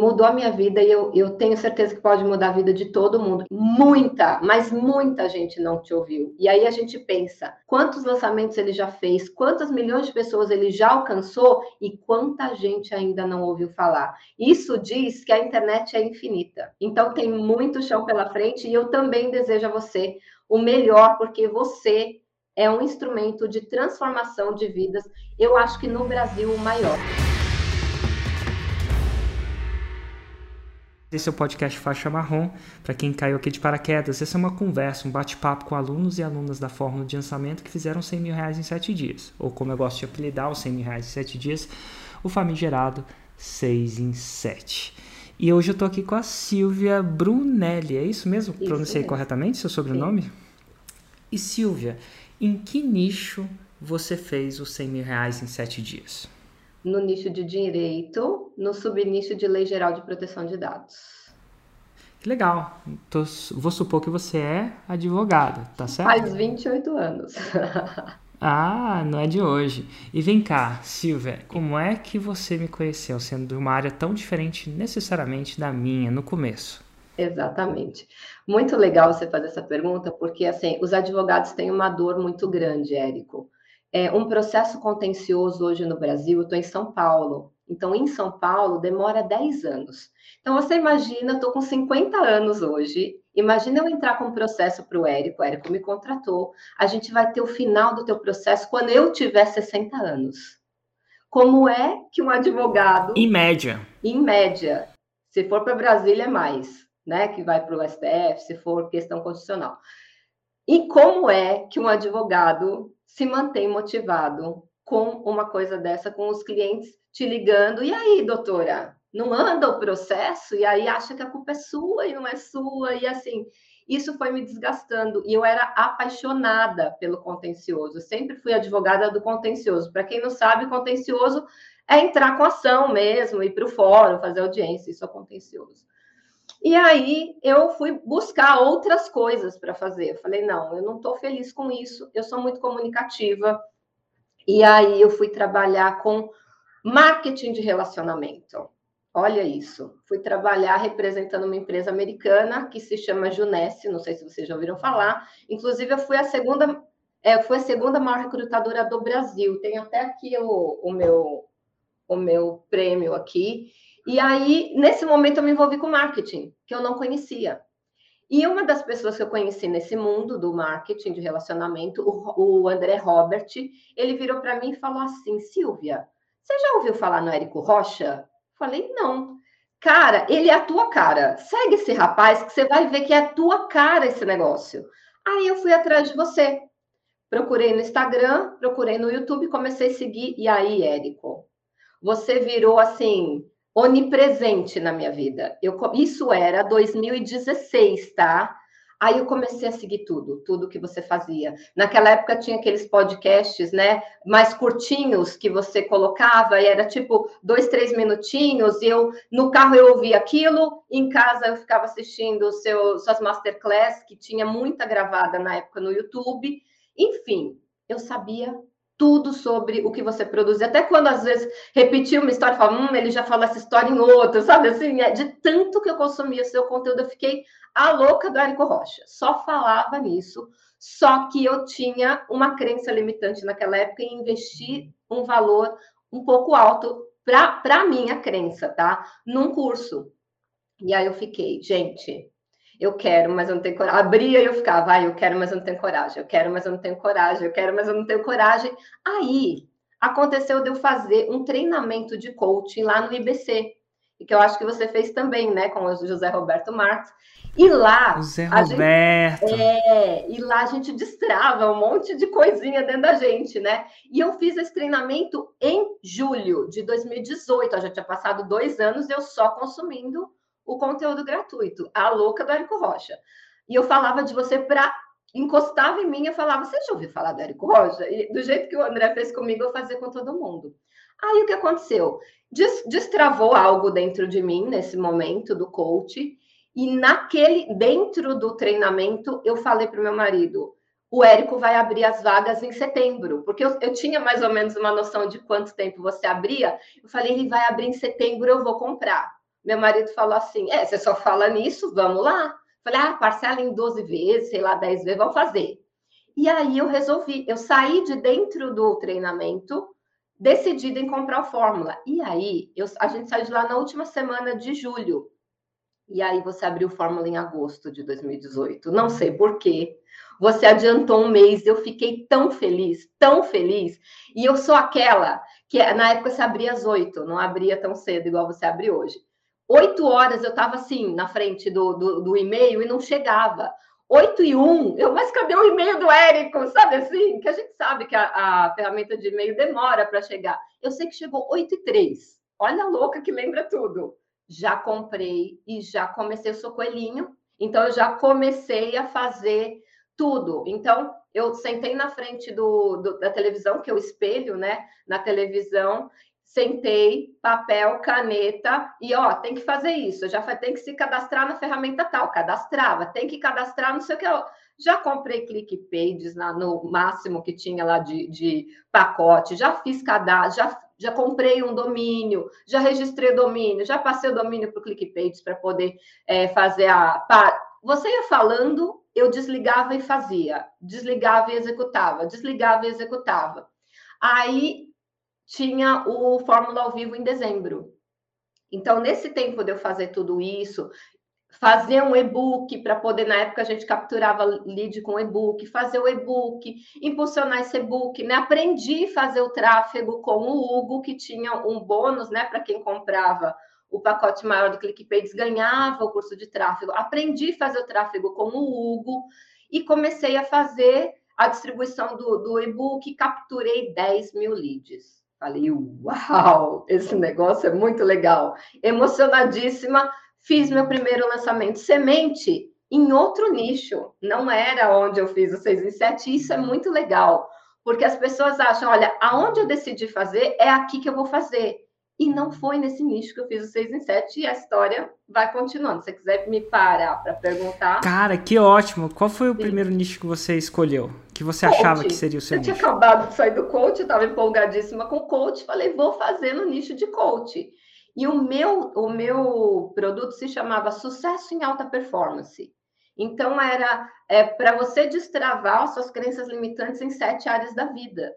mudou a minha vida e eu, eu tenho certeza que pode mudar a vida de todo mundo. Muita, mas muita gente não te ouviu. E aí a gente pensa, quantos lançamentos ele já fez, quantas milhões de pessoas ele já alcançou e quanta gente ainda não ouviu falar. Isso diz que a internet é infinita. Então tem muito chão pela frente e eu também desejo a você o melhor, porque você é um instrumento de transformação de vidas. Eu acho que no Brasil o maior. Esse é o podcast Faixa Marrom. Para quem caiu aqui de paraquedas, essa é uma conversa, um bate-papo com alunos e alunas da fórmula de lançamento que fizeram 100 mil reais em 7 dias. Ou como eu gosto de apelidar os 100 mil reais em 7 dias, o famigerado 6 em 7. E hoje eu estou aqui com a Silvia Brunelli. É isso mesmo? Isso Pronunciei corretamente seu sobrenome? Sim. E Silvia, em que nicho você fez os 100 mil reais em 7 dias? No nicho de direito, no subnicho de lei geral de proteção de dados. Que legal. Tô, vou supor que você é advogada, tá certo? Faz 28 anos. ah, não é de hoje. E vem cá, Silvia, como é que você me conheceu, sendo de uma área tão diferente necessariamente da minha no começo? Exatamente. Muito legal você fazer essa pergunta, porque assim, os advogados têm uma dor muito grande, Érico é, um processo contencioso hoje no Brasil, eu estou em São Paulo, então em São Paulo demora 10 anos. Então você imagina, estou com 50 anos hoje, imagina eu entrar com um processo para o Érico, o Érico me contratou, a gente vai ter o final do teu processo quando eu tiver 60 anos. Como é que um advogado... Em média. Em média. Se for para Brasília, é mais, né? Que vai para o STF, se for questão constitucional. E como é que um advogado se mantém motivado com uma coisa dessa, com os clientes te ligando, e aí, doutora, não anda o processo? E aí acha que a culpa é sua e não é sua, e assim, isso foi me desgastando. E eu era apaixonada pelo contencioso, eu sempre fui advogada do contencioso. Para quem não sabe, contencioso é entrar com ação mesmo, ir para o fórum, fazer audiência, isso é contencioso. E aí eu fui buscar outras coisas para fazer. Eu falei, não, eu não estou feliz com isso, eu sou muito comunicativa. E aí eu fui trabalhar com marketing de relacionamento. Olha isso. Fui trabalhar representando uma empresa americana que se chama Junesse, não sei se vocês já ouviram falar. Inclusive, eu fui a segunda, é, fui a segunda maior recrutadora do Brasil. Tenho até aqui o, o meu o meu prêmio aqui. E aí, nesse momento, eu me envolvi com marketing, que eu não conhecia. E uma das pessoas que eu conheci nesse mundo do marketing de relacionamento, o, André Robert, ele virou para mim e falou assim: Silvia, você já ouviu falar no Érico Rocha? Falei, não. Cara, ele é a tua cara. Segue esse rapaz que você vai ver que é a tua cara esse negócio. Aí eu fui atrás de você. Procurei no Instagram, procurei no YouTube, comecei a seguir. E aí, Érico, você virou assim onipresente na minha vida. Eu, isso era 2016, tá? Aí eu comecei a seguir tudo, tudo que você fazia. Naquela época tinha aqueles podcasts, né, mais curtinhos que você colocava e era tipo dois, três minutinhos. E eu no carro eu ouvia aquilo, em casa eu ficava assistindo seu, suas masterclass que tinha muita gravada na época no YouTube. Enfim, eu sabia tudo sobre o que você produz. Até quando às vezes repetia uma história, falava, hum, ele já falou essa história em outra, sabe? Assim, é de tanto que eu consumia seu conteúdo, eu fiquei a louca do Érico Rocha. Só falava nisso. Só que eu tinha uma crença limitante naquela época em investir um valor um pouco alto para a minha crença, tá? Num curso. E aí eu fiquei, gente, eu quero, mas eu não tenho coragem. Abria e eu ficava, ah, eu quero, mas eu não tenho coragem, eu quero, mas eu não tenho coragem, eu quero, mas eu não tenho coragem. Aí aconteceu de eu fazer um treinamento de coaching lá no IBC, e que eu acho que você fez também, né, com o José Roberto Marques. E lá. José Roberto. Gente, é, e lá a gente destrava um monte de coisinha dentro da gente, né? E eu fiz esse treinamento em julho de 2018. Eu já tinha passado dois anos eu só consumindo o conteúdo gratuito, a louca do Érico Rocha. E eu falava de você para encostava em mim e falava: Você já ouviu falar do Érico Rocha? E do jeito que o André fez comigo, eu fazia com todo mundo. Aí o que aconteceu? Destravou algo dentro de mim nesse momento do coach, e naquele, dentro do treinamento, eu falei para o meu marido: o Érico vai abrir as vagas em setembro, porque eu, eu, tinha mais ou menos uma noção de quanto tempo você abria. Eu falei: ele vai abrir em setembro, eu vou comprar. Meu marido falou assim: é, você só fala nisso, vamos lá. Falei, ah, parcela em 12 vezes, sei lá, 10 vezes, vamos fazer. E aí eu resolvi, eu saí de dentro do treinamento, decidida em comprar o Fórmula. E aí, eu, a gente saiu de lá na última semana de julho. E aí você abriu o Fórmula em agosto de 2018. Não sei por quê. Você adiantou um mês, eu fiquei tão feliz, tão feliz. E eu sou aquela que na época você abria às oito, não abria tão cedo igual você abre hoje. Oito horas eu estava assim, na frente do, do, do e-mail e não chegava. 8 e 1, eu, mas cadê o e-mail do Érico? Sabe assim? Que a gente sabe que a, a ferramenta de e-mail demora para chegar. Eu sei que chegou 8 e 3. Olha a louca que lembra tudo. Já comprei e já comecei, eu sou coelhinho, então eu já comecei a fazer tudo. Então, eu sentei na frente do, do, da televisão, que é o espelho, né? Na televisão, sentei, papel, caneta e ó, tem que fazer isso, já tem que se cadastrar na ferramenta tal, cadastrava, tem que cadastrar, não sei o que. Eu já comprei ClickPages na, no máximo que tinha lá de, de pacote, já fiz cadastro, já, já comprei um domínio, já registrei domínio, já passei o domínio para o ClickPages para poder é, fazer a. Pra... Você ia falando, eu desligava e fazia, desligava e executava, desligava e executava. Aí tinha o Fórmula ao vivo em dezembro. Então, nesse tempo de eu fazer tudo isso, fazer um e-book para poder, na época a gente capturava lead com e-book, fazer o e-book, impulsionar esse e-book, né? Aprendi a fazer o tráfego com o Hugo, que tinha um bônus, né, para quem comprava o pacote maior do ClickPages, ganhava o curso de tráfego. Aprendi a fazer o tráfego com o Hugo e comecei a fazer a distribuição do, do e-book, capturei 10 mil leads. Falei, uau, esse negócio é muito legal. Emocionadíssima, fiz meu primeiro lançamento semente em outro nicho. Não era onde eu fiz o 6 em 7, isso é muito legal. Porque as pessoas acham, olha, aonde eu decidi fazer, é aqui que eu vou fazer. E não foi nesse nicho que eu fiz o 6 em 7 e a história vai continuando. Se você quiser me parar para perguntar. Cara, que ótimo. Qual foi o Sim. primeiro nicho que você escolheu? Que você coach. achava que seria o seu eu nicho? Eu tinha acabado de sair do coach, estava empolgadíssima com coach, falei, vou fazer no nicho de coach. E o meu, o meu produto se chamava Sucesso em Alta Performance. Então, era é, para você destravar as suas crenças limitantes em sete áreas da vida.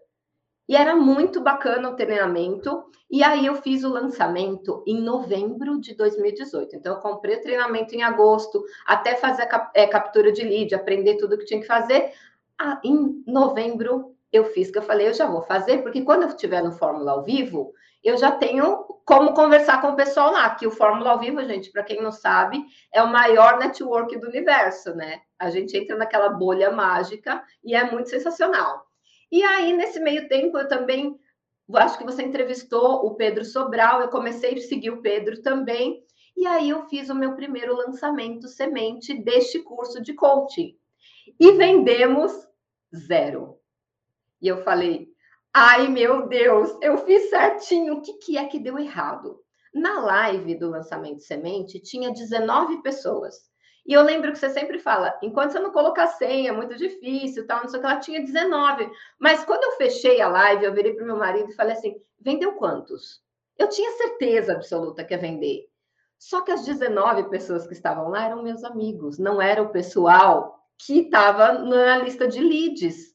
E era muito bacana o treinamento. E aí eu fiz o lançamento em novembro de 2018. Então eu comprei o treinamento em agosto, até fazer a cap é, captura de lead, aprender tudo que tinha que fazer. Ah, em novembro eu fiz que eu falei, eu já vou fazer, porque quando eu estiver no Fórmula ao vivo, eu já tenho como conversar com o pessoal lá, que o Fórmula ao vivo, gente, para quem não sabe, é o maior network do universo, né? A gente entra naquela bolha mágica e é muito sensacional. E aí, nesse meio tempo, eu também acho que você entrevistou o Pedro Sobral, eu comecei a seguir o Pedro também, e aí eu fiz o meu primeiro lançamento semente deste curso de coaching. E vendemos zero. E eu falei: ai meu Deus, eu fiz certinho, o que, que é que deu errado? Na live do lançamento semente, tinha 19 pessoas. E eu lembro que você sempre fala, enquanto você não colocar senha, é muito difícil, tal, não sei o que, ela tinha 19. Mas quando eu fechei a live, eu virei para meu marido e falei assim: vendeu quantos? Eu tinha certeza absoluta que ia vender. Só que as 19 pessoas que estavam lá eram meus amigos, não era o pessoal que estava na lista de leads.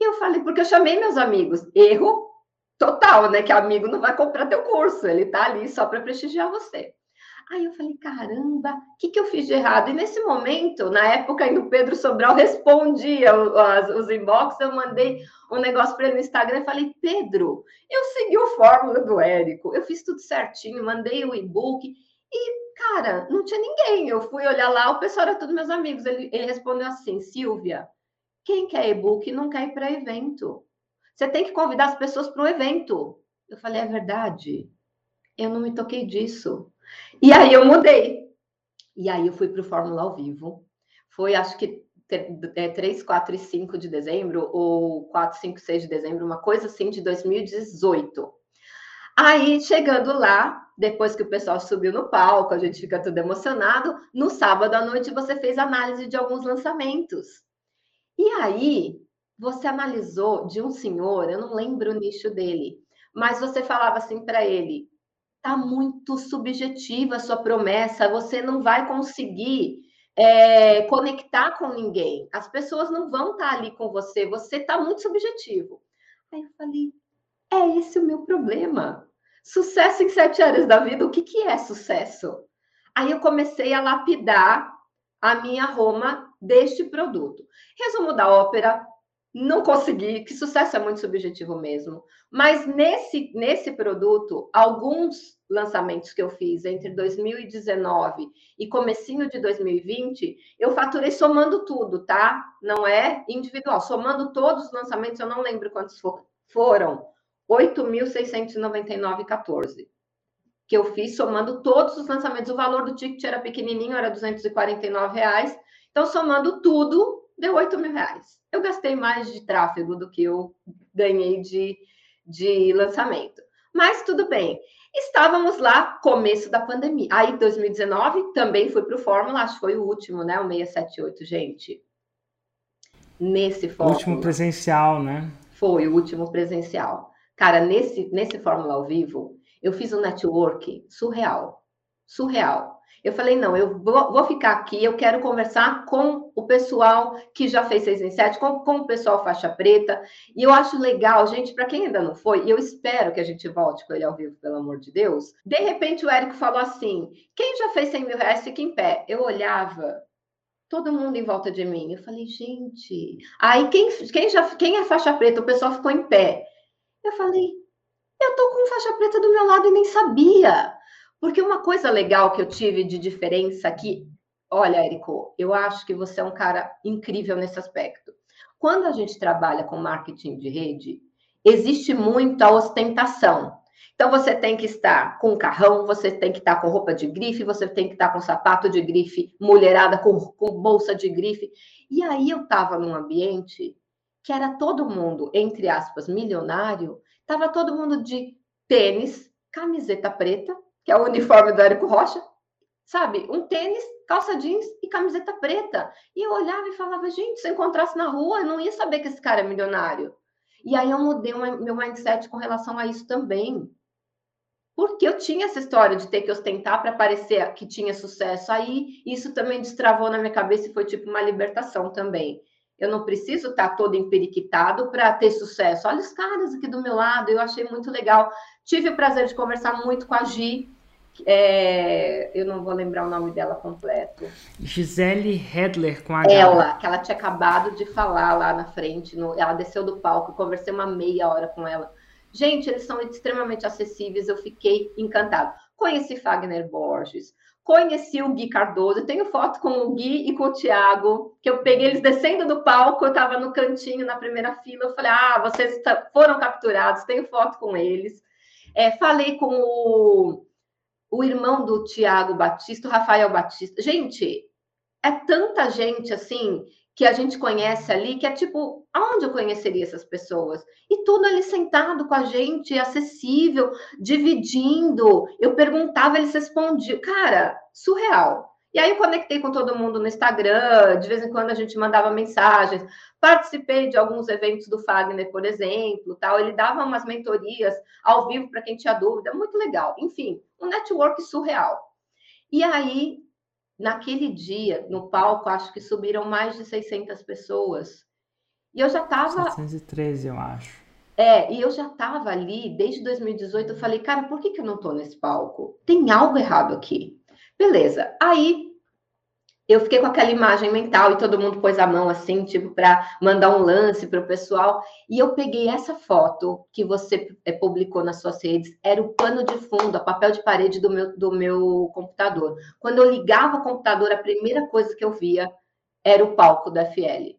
E eu falei, porque eu chamei meus amigos. Erro total, né? Que amigo não vai comprar teu curso, ele está ali só para prestigiar você. Aí eu falei, caramba, o que, que eu fiz de errado? E nesse momento, na época ainda o Pedro Sobral respondia os, os inbox, eu mandei um negócio para ele no Instagram e falei, Pedro, eu segui o fórmula do Érico, eu fiz tudo certinho, mandei o e-book e, cara, não tinha ninguém. Eu fui olhar lá, o pessoal era todos meus amigos. Ele, ele respondeu assim, Silvia, quem quer e-book não quer ir para evento. Você tem que convidar as pessoas para um evento. Eu falei, é verdade. Eu não me toquei disso. E aí eu mudei. E aí eu fui para o Fórmula ao Vivo. Foi, acho que, 3, 4 é, e 5 de dezembro, ou 4, 5, 6 de dezembro, uma coisa assim, de 2018. Aí, chegando lá, depois que o pessoal subiu no palco, a gente fica tudo emocionado, no sábado à noite você fez análise de alguns lançamentos. E aí, você analisou de um senhor, eu não lembro o nicho dele, mas você falava assim para ele: tá muito subjetiva a sua promessa, você não vai conseguir é, conectar com ninguém. As pessoas não vão estar tá ali com você, você está muito subjetivo. Aí eu falei, é esse o meu problema. Sucesso em sete áreas da vida, o que, que é sucesso? Aí eu comecei a lapidar a minha Roma deste produto. Resumo da ópera, não consegui, que sucesso é muito subjetivo mesmo. Mas nesse, nesse produto, alguns lançamentos que eu fiz entre 2019 e comecinho de 2020, eu faturei somando tudo, tá? Não é individual, somando todos os lançamentos, eu não lembro quantos for, foram. 8.699,14 que eu fiz somando todos os lançamentos. O valor do ticket era pequenininho, era 249 reais. Então, somando tudo, deu 8 mil reais. Eu gastei mais de tráfego do que eu ganhei de, de lançamento. Mas tudo bem. Estávamos lá, começo da pandemia. Aí, 2019, também fui para o Fórmula, acho que foi o último, né? O 678, gente. Nesse Fórmula. O último presencial, né? Foi o último presencial. Cara, nesse, nesse Fórmula ao vivo, eu fiz um network surreal. Surreal. Eu falei, não, eu vou, vou, ficar aqui, eu quero conversar com o pessoal que já fez 6 em 7, com, com o pessoal faixa preta. E eu acho legal, gente, para quem ainda não foi, e eu espero que a gente volte com ele ao vivo, pelo amor de Deus. De repente o Érico falou assim: quem já fez 100 mil reais fica em pé. Eu olhava, todo mundo em volta de mim. Eu falei, gente. Aí quem, quem, já, quem é faixa preta, o pessoal ficou em pé. Eu falei, eu tô com faixa preta do meu lado e nem sabia. Porque uma coisa legal que eu tive de diferença aqui, olha, Érico, eu acho que você é um cara incrível nesse aspecto. Quando a gente trabalha com marketing de rede, existe muita ostentação. Então você tem que estar com carrão, você tem que estar com roupa de grife, você tem que estar com sapato de grife, mulherada com, com bolsa de grife. E aí eu estava num ambiente que era todo mundo, entre aspas, milionário, Tava todo mundo de tênis, camiseta preta, que é o uniforme do Érico Rocha, sabe? Um tênis, calça jeans e camiseta preta. E eu olhava e falava, gente, se eu encontrasse na rua, eu não ia saber que esse cara é milionário. E aí eu mudei meu mindset com relação a isso também. Porque eu tinha essa história de ter que ostentar para parecer que tinha sucesso. Aí isso também destravou na minha cabeça e foi tipo uma libertação também. Eu não preciso estar tá todo emperiquitado para ter sucesso. Olha os caras aqui do meu lado, eu achei muito legal. Tive o prazer de conversar muito com a Gi. É, eu não vou lembrar o nome dela completo. Gisele Hedler com a. Ela, que ela tinha acabado de falar lá na frente. No, ela desceu do palco, conversei uma meia hora com ela. Gente, eles são extremamente acessíveis, eu fiquei encantado. Conheci Fagner Borges, Conheci o Gui Cardoso, tenho foto com o Gui e com o Thiago, que eu peguei eles descendo do palco, eu estava no cantinho, na primeira fila, eu falei, ah, vocês foram capturados, tenho foto com eles. É, falei com o, o irmão do Thiago Batista, o Rafael Batista. Gente, é tanta gente assim que a gente conhece ali, que é tipo, aonde eu conheceria essas pessoas? E tudo ali sentado com a gente, acessível, dividindo. Eu perguntava, eles respondiam. Cara, surreal. E aí eu conectei com todo mundo no Instagram, de vez em quando a gente mandava mensagens. Participei de alguns eventos do Fagner, por exemplo, tal. Ele dava umas mentorias ao vivo para quem tinha dúvida, muito legal. Enfim, um network surreal. E aí naquele dia, no palco, acho que subiram mais de 600 pessoas. E eu já estava. 713, eu acho. É, e eu já estava ali desde 2018. Eu falei, cara, por que, que eu não estou nesse palco? Tem algo errado aqui. Beleza. Aí eu fiquei com aquela imagem mental e todo mundo pôs a mão assim, tipo, para mandar um lance para o pessoal. E eu peguei essa foto que você é, publicou nas suas redes, era o pano de fundo, a papel de parede do meu, do meu computador. Quando eu ligava o computador, a primeira coisa que eu via era o palco da FL,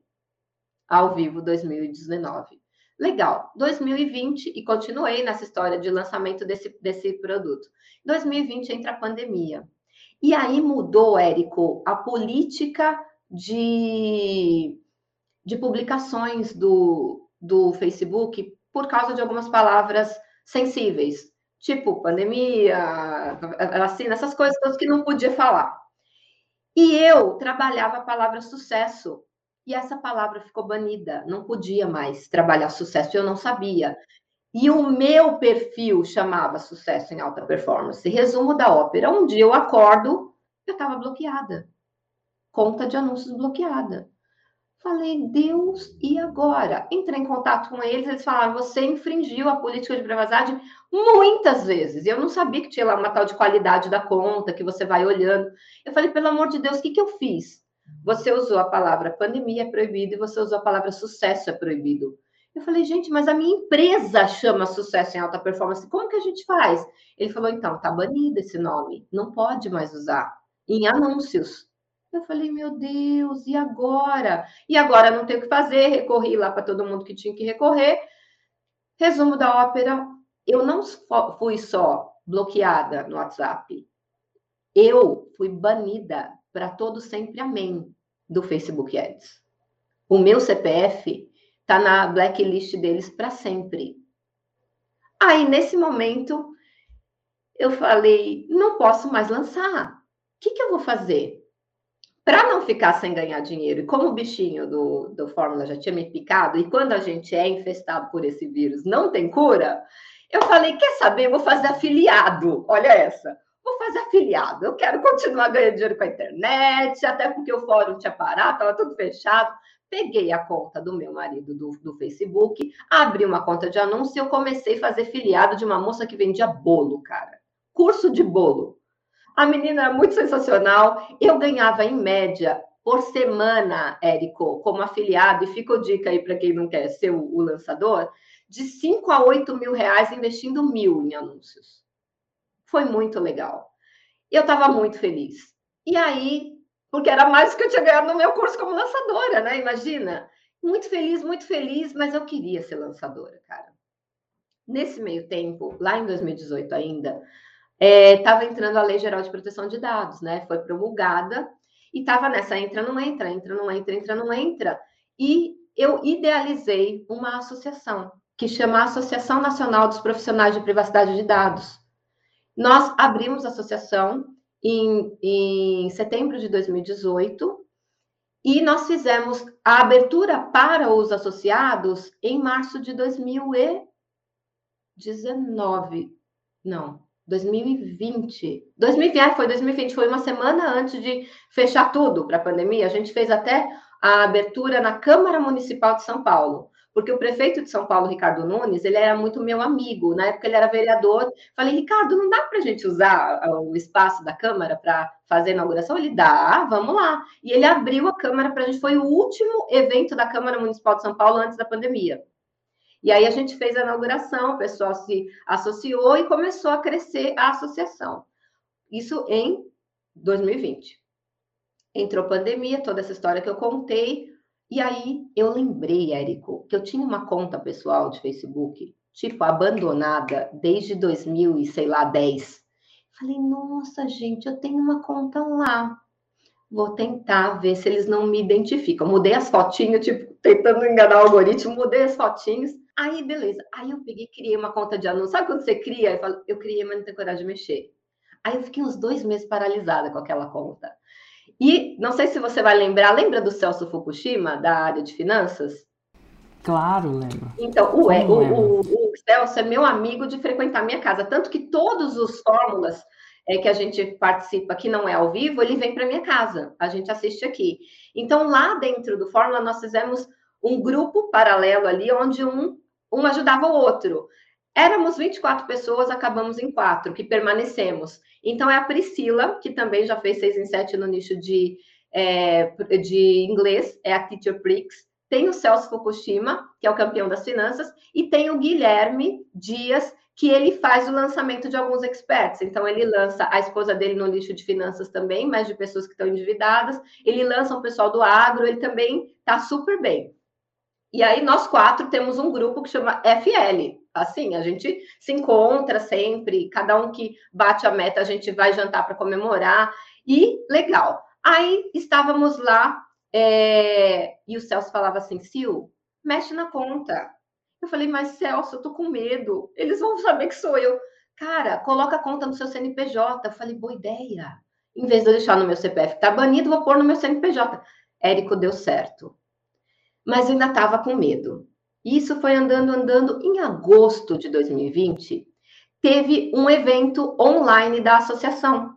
ao vivo 2019. Legal, 2020, e continuei nessa história de lançamento desse, desse produto. 2020 entra a pandemia. E aí mudou, Érico, a política de, de publicações do, do Facebook por causa de algumas palavras sensíveis, tipo pandemia, vacina, essas coisas que não podia falar. E eu trabalhava a palavra sucesso, e essa palavra ficou banida, não podia mais trabalhar sucesso, eu não sabia. E o meu perfil chamava Sucesso em Alta Performance. Resumo da ópera. Um dia eu acordo, eu estava bloqueada. Conta de anúncios bloqueada. Falei, Deus, e agora? Entrei em contato com eles, eles falaram, você infringiu a política de privacidade muitas vezes. Eu não sabia que tinha lá uma tal de qualidade da conta, que você vai olhando. Eu falei, pelo amor de Deus, o que, que eu fiz? Você usou a palavra pandemia é proibido e você usou a palavra sucesso é proibido. Eu falei, gente, mas a minha empresa chama sucesso em alta performance. Como que a gente faz? Ele falou, então, tá banido esse nome, não pode mais usar em anúncios. Eu falei, meu Deus, e agora? E agora não tem o que fazer, recorri lá para todo mundo que tinha que recorrer. Resumo da ópera, eu não fui só bloqueada no WhatsApp, eu fui banida para todo sempre amém do Facebook Ads. O meu CPF está na blacklist deles para sempre. Aí, nesse momento, eu falei: não posso mais lançar. O que, que eu vou fazer? Para não ficar sem ganhar dinheiro, e como o bichinho do, do Fórmula já tinha me picado, e quando a gente é infestado por esse vírus não tem cura, eu falei: quer saber? Vou fazer afiliado. Olha essa vou fazer afiliado. Eu quero continuar ganhando dinheiro com a internet, até porque o fórum tinha parado, estava tudo fechado. Peguei a conta do meu marido do, do Facebook, abri uma conta de anúncio e eu comecei a fazer filiado de uma moça que vendia bolo, cara. Curso de bolo. A menina era muito sensacional. Eu ganhava, em média, por semana, Érico, como afiliado, e fica a dica aí para quem não quer ser o, o lançador, de 5 a 8 mil reais investindo mil em anúncios. Foi muito legal. Eu estava muito feliz. E aí, porque era mais do que eu tinha ganhado no meu curso como lançadora, né? Imagina. Muito feliz, muito feliz, mas eu queria ser lançadora, cara. Nesse meio tempo, lá em 2018 ainda, estava é, entrando a Lei Geral de Proteção de Dados, né? Foi promulgada e estava nessa entra, não entra, entra, não entra, entra, não entra. E eu idealizei uma associação que chama Associação Nacional dos Profissionais de Privacidade de Dados. Nós abrimos a associação em, em setembro de 2018 e nós fizemos a abertura para os associados em março de 2019. Não, 2020. 2020, ah, foi 2020, foi uma semana antes de fechar tudo para a pandemia. A gente fez até a abertura na Câmara Municipal de São Paulo porque o prefeito de São Paulo, Ricardo Nunes, ele era muito meu amigo, na época ele era vereador. Falei, Ricardo, não dá para a gente usar ah, o espaço da Câmara para fazer a inauguração? Ele dá, vamos lá. E ele abriu a Câmara para a gente, foi o último evento da Câmara Municipal de São Paulo antes da pandemia. E aí a gente fez a inauguração, o pessoal se associou e começou a crescer a associação. Isso em 2020. Entrou pandemia, toda essa história que eu contei, e aí eu lembrei, Érico, que eu tinha uma conta pessoal de Facebook, tipo, abandonada desde 2000 e sei lá, 10. Falei, nossa, gente, eu tenho uma conta lá. Vou tentar ver se eles não me identificam. Mudei as fotinhas, tipo, tentando enganar o algoritmo, mudei as fotinhas. Aí, beleza. Aí eu peguei criei uma conta de anúncio. Sabe quando você cria? Eu, falo, eu criei, mas não tenho coragem de mexer. Aí eu fiquei uns dois meses paralisada com aquela conta. E não sei se você vai lembrar, lembra do Celso Fukushima, da área de finanças? Claro, lembro. Então, o, é, o, o, o, Celso é meu amigo de frequentar minha casa, tanto que todos os fórmulas é, que a gente participa, que não é ao vivo, ele vem para minha casa, a gente assiste aqui. Então, lá dentro do Fórmula, nós fizemos um grupo paralelo ali, onde um, um ajudava o outro. Éramos 24 pessoas, acabamos em quatro, que permanecemos. Então, é a Priscila, que também já fez 6 em 7 no nicho de, é, de inglês, é a Teacher Prix. Tem o Celso Fukushima, que é o campeão das finanças, e tem o Guilherme Dias, que ele faz o lançamento de alguns experts. Então, ele lança a esposa dele no nicho de finanças também, mas de pessoas que estão endividadas. Ele lança um pessoal do agro, ele também está super bem. E aí, nós quatro temos um grupo que chama FL, assim, a gente se encontra sempre, cada um que bate a meta, a gente vai jantar para comemorar, e legal. Aí estávamos lá, é, e o Celso falava assim, Sil, mexe na conta. Eu falei, mas Celso, eu tô com medo, eles vão saber que sou eu. Cara, coloca a conta no seu CNPJ. Eu falei, boa ideia. Em vez de eu deixar no meu CPF, tá banido, vou pôr no meu CNPJ. Érico, deu certo. Mas eu ainda estava com medo. Isso foi andando, andando. Em agosto de 2020, teve um evento online da associação.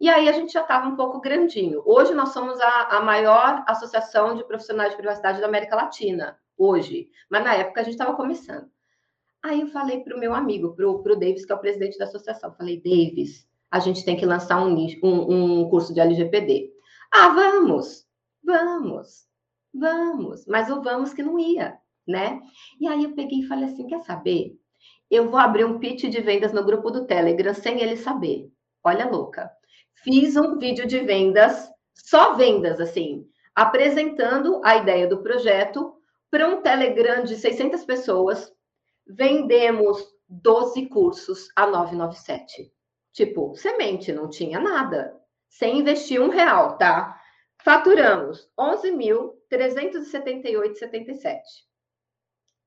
E aí a gente já estava um pouco grandinho. Hoje nós somos a, a, maior associação de profissionais de privacidade da América Latina, hoje. Mas na época a gente estava começando. Aí eu falei para o meu amigo, para o Davis, que é o presidente da associação. Falei, Davis, a gente tem que lançar um, um, um curso de LGPD. Ah, vamos, vamos, vamos. Mas o vamos que não ia, né? E aí eu peguei e falei assim, quer saber? Eu vou abrir um pitch de vendas no grupo do Telegram sem ele saber. Olha, louca. Fiz um vídeo de vendas, só vendas, assim, apresentando a ideia do projeto para um Telegram de 600 pessoas. Vendemos 12 cursos a 997. Tipo, semente, não tinha nada. Sem investir um real, tá? Faturamos 11.378,77.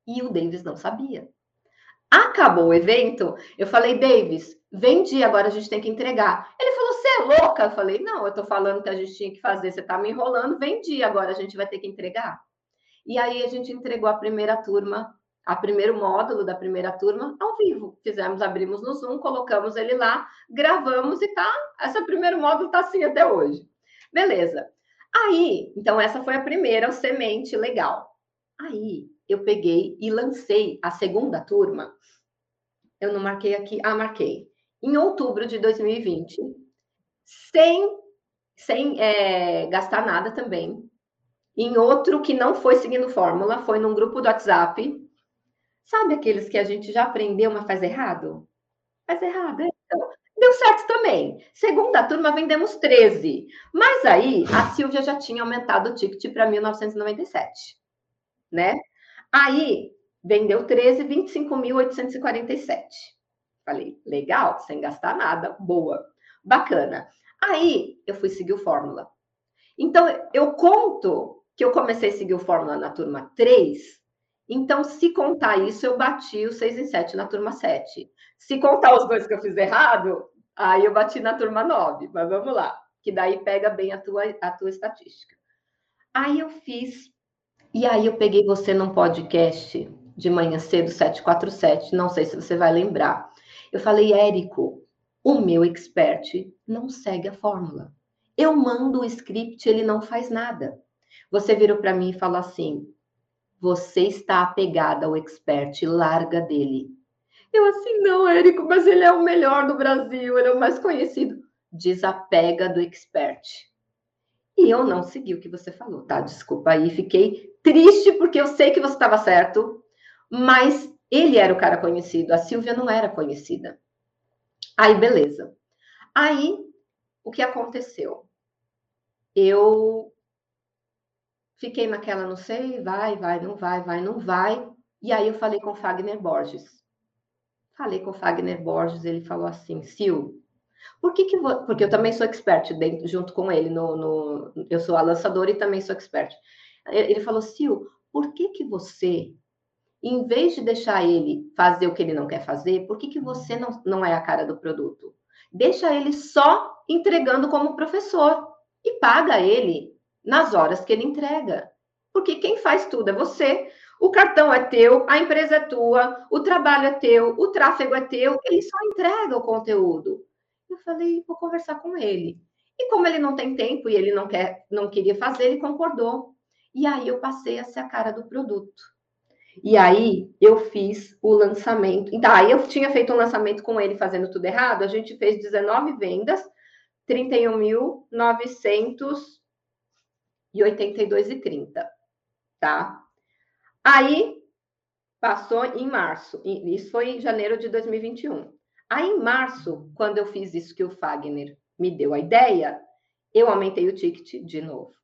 E o Davis não sabia. Acabou o evento, eu falei, Davis, vendi, agora a gente tem que entregar. Ele falou, você é louca? Eu falei, não, eu tô falando que a gente tinha que fazer, você tá me enrolando, vendi, agora a gente vai ter que entregar. E aí a gente entregou a primeira turma, a primeiro módulo da primeira turma ao vivo. Fizemos, abrimos no Zoom, colocamos ele lá, gravamos e tá, esse primeiro módulo tá assim até hoje. Beleza. Aí, então essa foi a primeira semente legal. Aí eu peguei e lancei a segunda turma. Eu não marquei aqui, ah, marquei. Em outubro de 2020, sem, sem é, gastar nada também. Em outro que não foi seguindo fórmula, foi num grupo do WhatsApp. Sabe aqueles que a gente já aprendeu, mas faz errado? Faz errado, então. Deu certo também. Segunda turma, vendemos 13. Mas aí, a Silvia já tinha aumentado o ticket para 1997, né? Aí vendeu 13, 25.847. Falei, legal, sem gastar nada, boa, bacana. Aí eu fui seguir o Fórmula. Então, eu conto que eu comecei a seguir o Fórmula na turma 3. Então, se contar isso, eu bati o 6 em 7 na turma 7. Se contar os dois que eu fiz errado, aí eu bati na turma 9. Mas vamos lá, que daí pega bem a tua, a tua estatística. Aí eu fiz e aí eu peguei você num podcast de manhã cedo, 747, não sei se você vai lembrar. Eu falei, Érico, o meu expert não segue a fórmula. Eu mando o script, ele não faz nada. Você virou para mim e falou assim: você está apegada ao expert, larga dele. Eu assim, não, Érico, mas ele é o melhor do Brasil, ele é o mais conhecido. Desapega do expert. E eu não segui o que você falou, tá? Desculpa aí, fiquei triste porque eu sei que você estava certo, mas ele era o cara conhecido, a Silvia não era conhecida. Aí, beleza. Aí, o que aconteceu? Eu fiquei naquela, não sei, vai, vai, não vai, vai, não vai. E aí eu falei com o Fagner Borges. Falei com o Fagner Borges, ele falou assim, Sil, por que que... Porque eu também sou expert dentro, junto com ele, no, no... eu sou a lançadora e também sou expert. Ele falou, Sil, por que que você, em vez de deixar ele fazer o que ele não quer fazer, por que que você não, não é a cara do produto? Deixa ele só entregando como professor e paga ele nas horas que ele entrega. Porque quem faz tudo é você. O cartão é teu, a empresa é tua, o trabalho é teu, o tráfego é teu, ele só entrega o conteúdo. Eu falei, vou conversar com ele. E como ele não tem tempo e ele não quer, não queria fazer, ele concordou. E aí eu passei a ser a cara do produto. E aí eu fiz o lançamento. Então, aí eu tinha feito um lançamento com ele fazendo tudo errado. A gente fez 19 vendas, 31.982,30, tá? Aí passou em março. Isso foi em janeiro de 2021. Aí em março, quando eu fiz isso que o Fagner me deu a ideia, eu aumentei o ticket de novo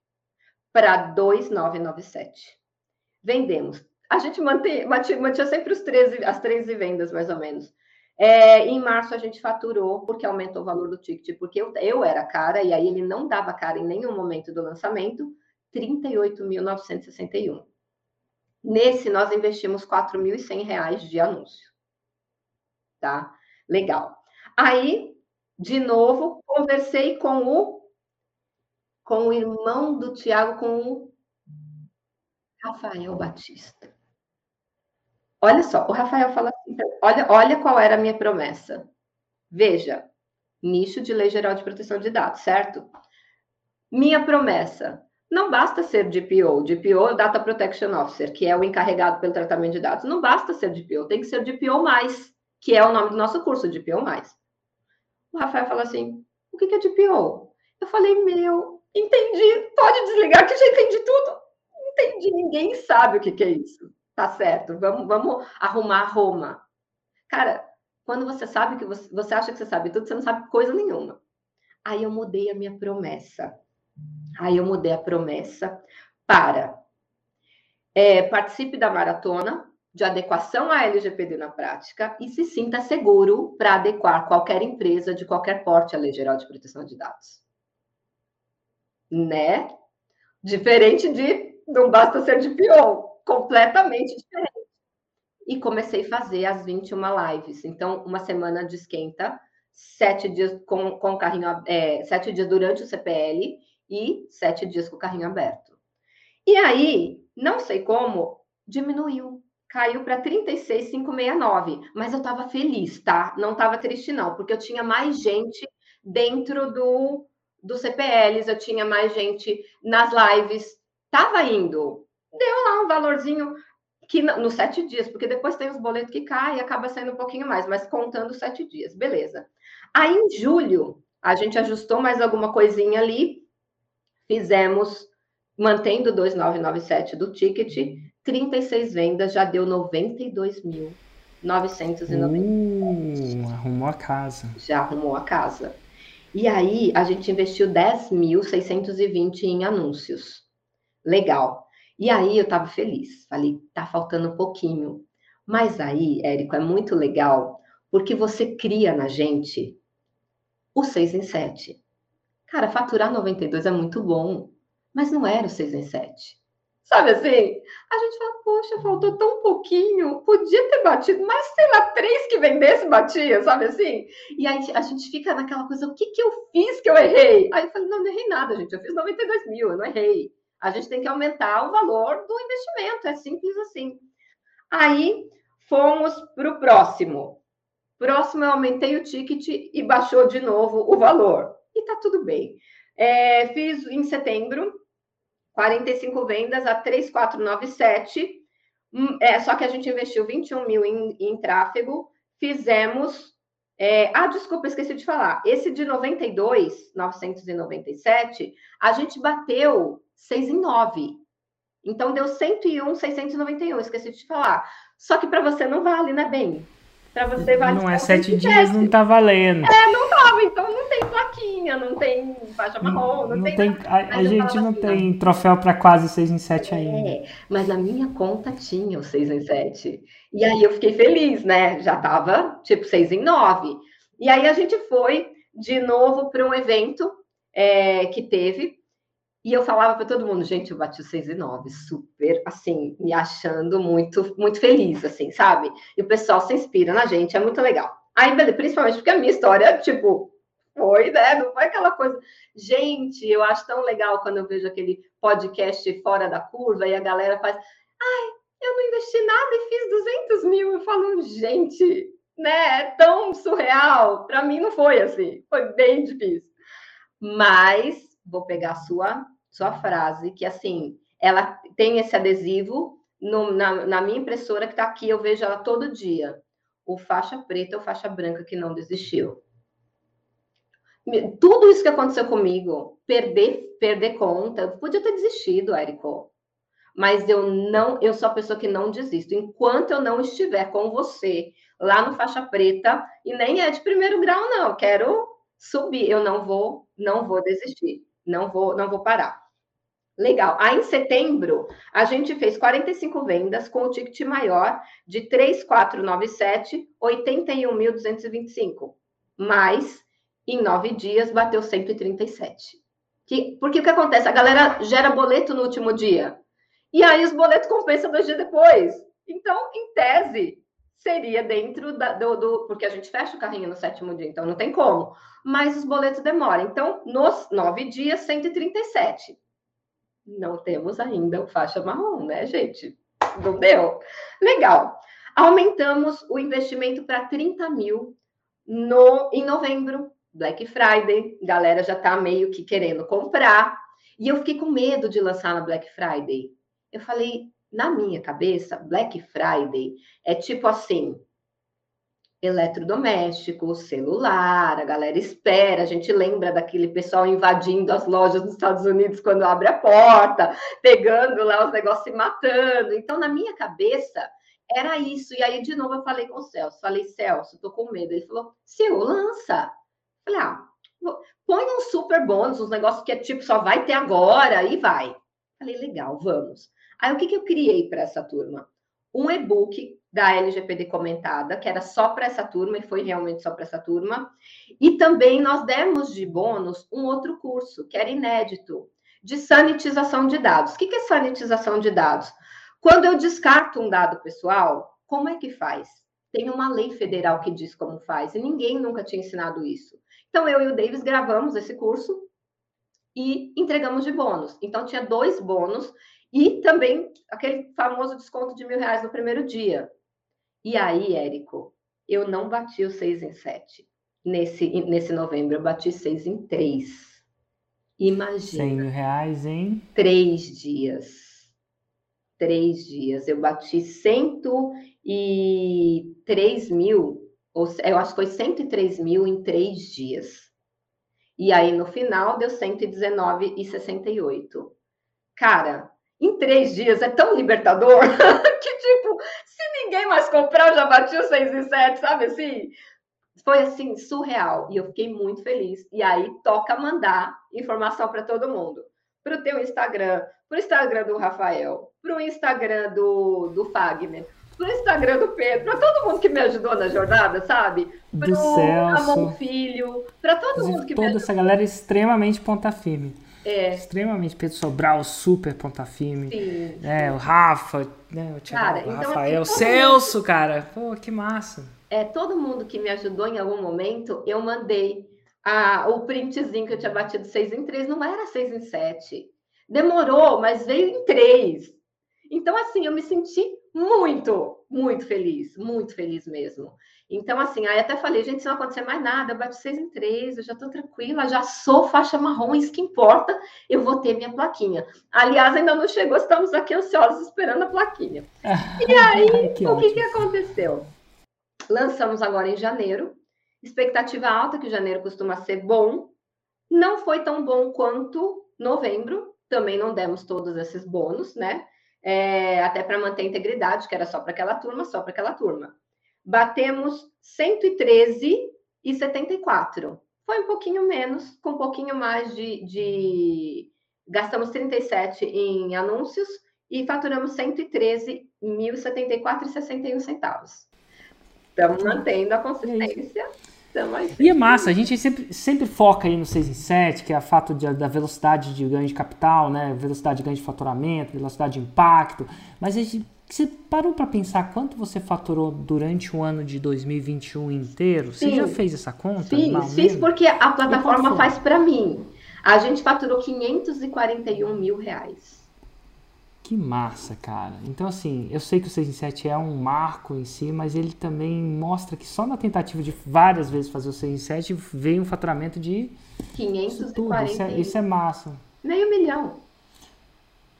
para 2,997. Vendemos. A gente mantinha, mantinha sempre os 13, as 13 vendas, mais ou menos. É, em março a gente faturou, porque aumentou o valor do ticket, porque eu, eu era cara, e aí ele não dava cara em nenhum momento do lançamento, 38.961. Nesse, nós investimos R$ 4.100 de anúncio. Tá? Legal. Aí, de novo, conversei com o com o irmão do Tiago, com o Rafael Batista. Olha só, o Rafael fala assim, olha, olha qual era a minha promessa. Veja, nicho de lei geral de proteção de dados, certo? Minha promessa, não basta ser DPO, DPO é Data Protection Officer, que é o encarregado pelo tratamento de dados. Não basta ser DPO, tem que ser DPO+, que é o nome do nosso curso, DPO+. O Rafael fala assim, o que é DPO? Eu falei, meu, entendi, pode desligar que já entendi tudo. Entendi, ninguém sabe o que é isso. Tá certo, vamos, vamos arrumar Roma. Cara, quando você sabe que você, você acha que você sabe tudo, você não sabe coisa nenhuma. Aí eu mudei a minha promessa. Aí eu mudei a promessa para é, participe da maratona de adequação à LGPD na prática e se sinta seguro para adequar qualquer empresa de qualquer porte à Lei Geral de Proteção de Dados. Né? Diferente de não basta ser de PO, completamente diferente. E comecei a fazer as 21 lives. Então, uma semana de esquenta, sete dias com, com carrinho, é, sete dias durante o CPL e sete dias com o carrinho aberto. E aí, não sei como, diminuiu. Caiu para 36,569. Mas eu estava feliz, tá? Não estava triste, não, porque eu tinha mais gente dentro do, do CPLs, eu tinha mais gente nas lives. Tava indo. Deu lá um valorzinho que nos sete dias, porque depois tem os boletos que caem e acaba saindo um pouquinho mais, mas contando sete dias, beleza. Aí em julho, a gente ajustou mais alguma coisinha ali, Fizemos, mantendo 2,997 do ticket, 36 vendas, já deu 92.990. Uh, arrumou a casa. Já arrumou a casa. E aí, a gente investiu 10.620 em anúncios. Legal. E aí, eu estava feliz. Falei, tá faltando um pouquinho. Mas aí, Érico, é muito legal, porque você cria na gente o 6 em 7. Cara, faturar 92 é muito bom, mas não era o 6 em 7. Sabe assim? A gente fala, poxa, faltou tão pouquinho, podia ter batido, mas sei lá, três que vendesse batia, sabe assim? E aí a gente fica naquela coisa, o que que eu fiz que eu errei? Aí eu falei, não, não errei nada, gente, eu fiz 92 mil, eu não errei. A gente tem que aumentar o valor do investimento, é simples assim. Aí fomos para o próximo. Próximo eu aumentei o ticket e baixou de novo o valor e tá tudo bem. É, fiz em setembro 45 vendas a 3,497. Hum, é, só que a gente investiu 21 mil em, em tráfego. Fizemos. É, ah, desculpa, esqueci de falar. Esse de 92, 997, a gente bateu 6 em 9. Então deu 101, 691, esqueci de falar. Só que para você não vale, né, bem? Para você vale. Não é sete dias, não tá valendo. É, não tava, então não tem plaquinha, não tem faixa marrom, não, não tem. tem a, a gente não assim, tem né? troféu para quase 6 em 7 ainda. É, mas a minha conta tinha o 6 em 7. E aí eu fiquei feliz, né? Já tava tipo 6 em 9. E aí a gente foi de novo para um evento é, que teve e eu falava para todo mundo, gente, eu bati o 6 e 9, super, assim, me achando muito, muito feliz, assim, sabe? E o pessoal se inspira na gente, é muito legal. Aí, principalmente porque a minha história, tipo, foi, né? Não foi aquela coisa. Gente, eu acho tão legal quando eu vejo aquele podcast fora da curva e a galera faz, ai, eu não investi nada e fiz 200 mil. Eu falo, gente, né? É tão surreal. Para mim não foi assim, foi bem difícil. Mas vou pegar a sua sua frase, que assim, ela tem esse adesivo no, na, na, minha impressora que está aqui, eu vejo ela todo dia. O faixa preta ou faixa branca que não desistiu. Tudo isso que aconteceu comigo, perder, perder conta, eu podia ter desistido, Érico. Mas eu não, eu sou a pessoa que não desisto. Enquanto eu não estiver com você lá no faixa preta, e nem é de primeiro grau, não, quero subir, eu não vou, não vou desistir, não vou, não vou parar. Legal. Aí, em setembro, a gente fez 45 vendas com o ticket maior de 3,497, 81.225. Mas, em nove dias, bateu 137. Que, porque o que acontece? A galera gera boleto no último dia. E aí, os boletos compensam dois dias depois. Então, em tese, seria dentro da, do, do, Porque a gente fecha o carrinho no sétimo dia, então não tem como. Mas os boletos demoram. Então, nos nove dias, 137 não temos ainda o faixa marrom, né, gente? Não deu? Legal. Aumentamos o investimento para 30 mil no, em novembro, Black Friday, galera já está meio que querendo comprar. E eu fiquei com medo de lançar na Black Friday. Eu falei, na minha cabeça, Black Friday é tipo assim: eletrodoméstico, celular, a galera espera, a gente lembra daquele pessoal invadindo as lojas dos Estados Unidos quando abre a porta, pegando lá os negócios e matando. Então, na minha cabeça, era isso. E aí, de novo, eu falei com o Celso, falei, Celso, tô com medo. Ele falou, Sil, lança. Falei, ah, põe um super bônus, uns negócios que é tipo, só vai ter agora, e vai. Falei, legal, vamos. Aí o que, que eu criei para essa turma? Um e-book da LGPD comentada, que era só para essa turma, e foi realmente só para essa turma. E também nós demos de bônus um outro curso, que era inédito, de sanitização de dados. O que, é sanitização de dados? Quando eu descarto um dado pessoal, como é que faz? Tem uma lei federal que diz como faz, e ninguém nunca tinha ensinado isso. Então, eu e o Davis gravamos esse curso e entregamos de bônus. Então, tinha dois bônus e também aquele famoso desconto de mil reais no primeiro dia. E aí, Érico, eu não bati o seis em sete nesse, nesse novembro, eu bati seis em três. Imagina. 100 mil reais em? Três dias. Três dias. Eu bati cento e três mil, ou, eu acho que foi 103 mil em três dias. E aí, no final, deu 119,68. Cara, em três dias é tão libertador que, tipo, ninguém mais comprar, eu já bati os seis e sete, sabe assim? Foi assim, surreal. E eu fiquei muito feliz. E aí toca mandar informação para todo mundo. Para o teu Instagram, para o Instagram do Rafael, para o Instagram do, do Fagner, para o Instagram do Pedro, para todo mundo que me ajudou na jornada, sabe? Do Celso. Ramon Filho, para todo mundo que toda me ajudou. essa galera é extremamente ponta firme. É. Extremamente Pedro Sobral, super ponta firme. Sim. É, o Rafa, né, o, Thiago, cara, o então, Rafael, assim, Celso, mundo... cara. Pô, que massa. É, todo mundo que me ajudou em algum momento, eu mandei a, o printzinho que eu tinha batido 6 em 3, não era 6 em 7. Demorou, mas veio em 3. Então, assim, eu me senti muito, muito feliz, muito feliz mesmo. Então, assim, aí até falei, gente, se não acontecer mais nada, eu bati seis em três, eu já estou tranquila, já sou faixa marrom, isso que importa, eu vou ter minha plaquinha. Aliás, ainda não chegou, estamos aqui ansiosos esperando a plaquinha. E aí, que o que, que aconteceu? Lançamos agora em janeiro, expectativa alta, que janeiro costuma ser bom, não foi tão bom quanto novembro, também não demos todos esses bônus, né? É, até para manter a integridade, que era só para aquela turma, só para aquela turma batemos 113,74. Foi um pouquinho menos, com um pouquinho mais de, de... Gastamos 37 em anúncios e faturamos 113.074,61 centavos. Estamos mantendo a consistência. E é massa, a gente sempre, sempre foca aí no 6 em 7, que é a fato de, da velocidade de ganho de capital, né? velocidade de ganho de faturamento, velocidade de impacto, mas a gente você parou para pensar quanto você faturou durante o ano de 2021 inteiro? Sim. Você já fez essa conta? Sim, fiz porque a plataforma faz para mim. A gente faturou 541 mil reais. Que massa, cara. Então, assim, eu sei que o 6 em 7 é um marco em si, mas ele também mostra que só na tentativa de várias vezes fazer o 6 em 7 veio um faturamento de 540. Isso, isso, é, isso é massa. Meio milhão.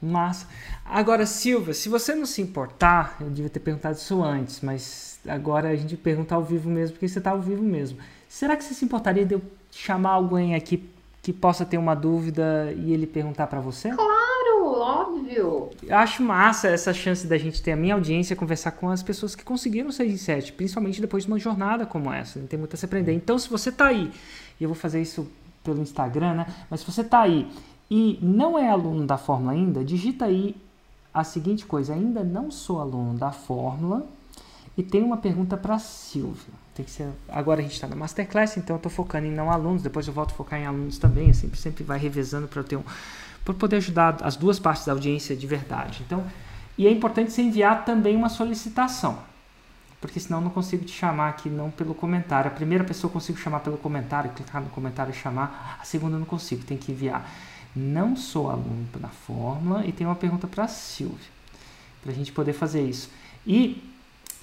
Massa. Agora, Silva, se você não se importar, eu devia ter perguntado isso antes, mas agora a gente pergunta ao vivo mesmo, porque você está ao vivo mesmo. Será que você se importaria de eu chamar alguém aqui que possa ter uma dúvida e ele perguntar para você? Claro, óbvio. Eu acho massa essa chance da gente ter a minha audiência conversar com as pessoas que conseguiram 6 em 7, principalmente depois de uma jornada como essa. Tem muito a se aprender. Então, se você está aí, e eu vou fazer isso pelo Instagram, né? Mas se você está aí e não é aluno da Fórmula ainda, digita aí a seguinte coisa: ainda não sou aluno da Fórmula e tenho uma pergunta para Silvia. Tem que ser. Agora a gente está na Masterclass, então eu estou focando em não alunos. Depois eu volto a focar em alunos também. Eu sempre, sempre vai revezando para ter um, para poder ajudar as duas partes da audiência de verdade. Então, e é importante você enviar também uma solicitação, porque senão eu não consigo te chamar aqui não pelo comentário. A primeira pessoa eu consigo chamar pelo comentário, clicar no comentário e chamar. A segunda eu não consigo, tem que enviar. Não sou aluno da Fórmula e tenho uma pergunta para a Silvia, para a gente poder fazer isso. E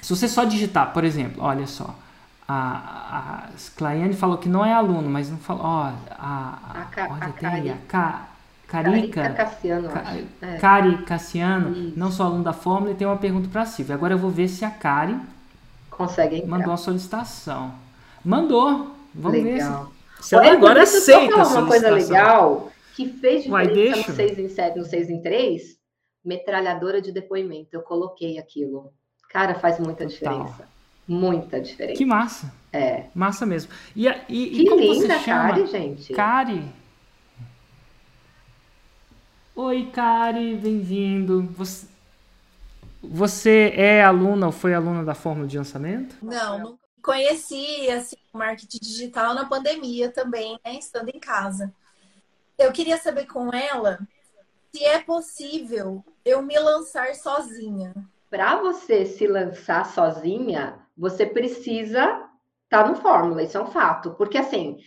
Se você só digitar, por exemplo, olha só, a, a Claiane falou que não é aluno, mas não falou, ó, a, a, a, olha, a tem aí, a Carica, Carica Cassiano, Ca, é. Cari Cassiano, Isso. não sou aluno da Fórmula, e tem uma pergunta para a Silvia. Agora eu vou ver se a Cari consegue entrar. mandou a solicitação. Mandou. Vamos legal. ver se, se ela Olha, agora aceita a uma coisa legal que fez diferença no 6 em 7, no 6 em 3, metralhadora de depoimento. Eu coloquei aquilo. Cara, faz muita diferença. Muita diferença. Que massa. É. Massa mesmo. E, e, que e como linda, você chama? Kari, gente. Kari. Oi, Kari, bem-vindo. Você, você é aluna ou foi aluna da Fórmula de Lançamento? Não, não conheci assim, o marketing digital na pandemia também, né, estando em casa. Eu queria saber com ela se é possível eu me lançar sozinha. Para você se lançar sozinha, você precisa estar tá no Fórmula, isso é um fato. Porque assim,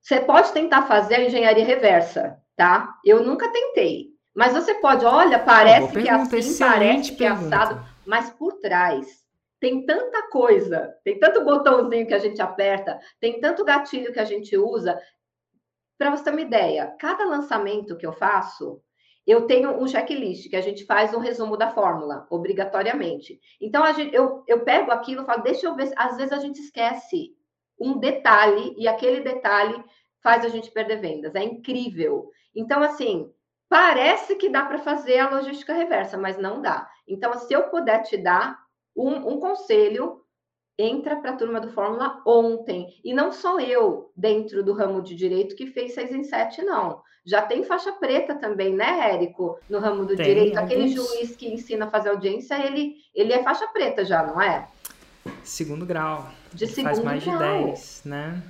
você pode tentar fazer a engenharia reversa, tá? Eu nunca tentei. Mas você pode, olha, parece que é assim, parece que é assado, mas por trás tem tanta coisa, tem tanto botãozinho que a gente aperta, tem tanto gatilho que a gente usa. Para você ter uma ideia, cada lançamento que eu faço, eu tenho um checklist que a gente faz um resumo da fórmula, obrigatoriamente. Então, gente, eu, eu pego aquilo e falo, deixa eu ver, às vezes a gente esquece um detalhe e aquele detalhe faz a gente perder vendas. É incrível. Então, assim, parece que dá para fazer a logística reversa, mas não dá. Então, se eu puder te dar um, um conselho, entra para a turma do Fórmula ontem. E não sou eu, dentro do ramo de direito, que fez 6 em 7, não. Já tem faixa preta também, né, Érico? No ramo do tem, direito. Aquele juiz que ensina a fazer audiência, ele, ele é faixa preta já, não é? Segundo grau. De segundo faz mais grau. de 10, né?